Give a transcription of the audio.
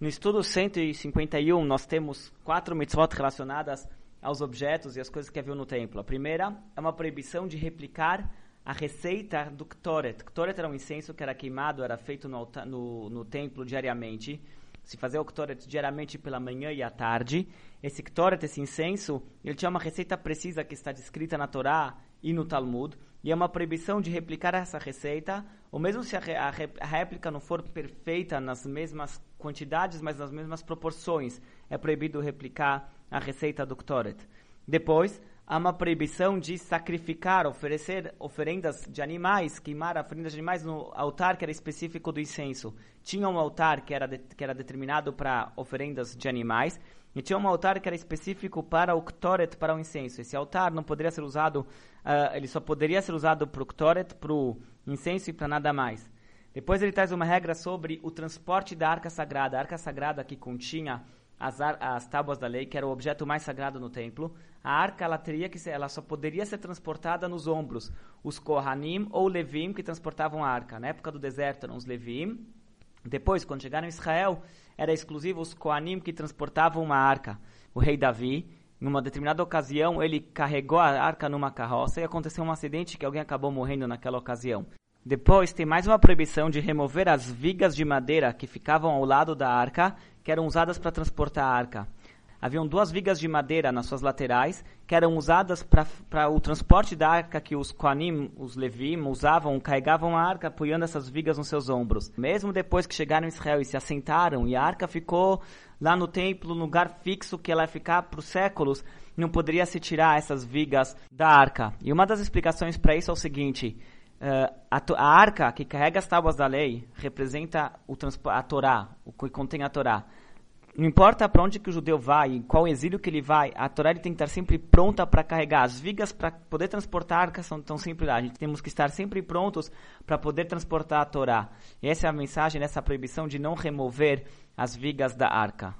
No estudo 151, nós temos quatro mitzvot relacionadas aos objetos e às coisas que haviam no templo. A primeira é uma proibição de replicar a receita do Ktoret. Ktoret era um incenso que era queimado, era feito no, no, no templo diariamente. Se fazia o Ktoret diariamente pela manhã e à tarde. Esse Ktoret, esse incenso, ele tinha uma receita precisa que está descrita na Torá e no Talmud. E é uma proibição de replicar essa receita, ou mesmo se a, a, a réplica não for perfeita nas mesmas quantidades, mas nas mesmas proporções, é proibido replicar a receita do Ktoret. Depois, há uma proibição de sacrificar, oferecer oferendas de animais, queimar oferendas de animais no altar que era específico do incenso. Tinha um altar que era, de, que era determinado para oferendas de animais, e tinha um altar que era específico para o Ktoret, para o incenso. Esse altar não poderia ser usado, uh, ele só poderia ser usado para o Ktoret, para o incenso e para nada mais. Depois ele traz uma regra sobre o transporte da arca sagrada. A arca sagrada que continha as, as tábuas da lei, que era o objeto mais sagrado no templo, a arca ela teria que ser, ela só poderia ser transportada nos ombros. Os Kohanim ou Levim que transportavam a arca. Na época do deserto eram os Levim. Depois, quando chegaram em Israel, era exclusivo os Kohanim que transportavam uma arca. O rei Davi, em uma determinada ocasião, ele carregou a arca numa carroça e aconteceu um acidente que alguém acabou morrendo naquela ocasião. Depois tem mais uma proibição de remover as vigas de madeira que ficavam ao lado da arca, que eram usadas para transportar a arca. Haviam duas vigas de madeira nas suas laterais, que eram usadas para o transporte da arca que os Koanim, os Levim, usavam, carregavam a arca, apoiando essas vigas nos seus ombros. Mesmo depois que chegaram em Israel e se assentaram, e a arca ficou lá no templo, no lugar fixo que ela ia ficar por séculos, não poderia se tirar essas vigas da arca. E uma das explicações para isso é o seguinte: Uh, a, a, arca que carrega as tábuas da lei representa o a Torá, o que contém a Torá. Não importa para onde que o judeu vai, em qual exílio que ele vai, a Torá ele tem que estar sempre pronta para carregar. As vigas para poder transportar a arca são, estão sempre lá. A gente temos que estar sempre prontos para poder transportar a Torá. E essa é a mensagem dessa proibição de não remover as vigas da arca.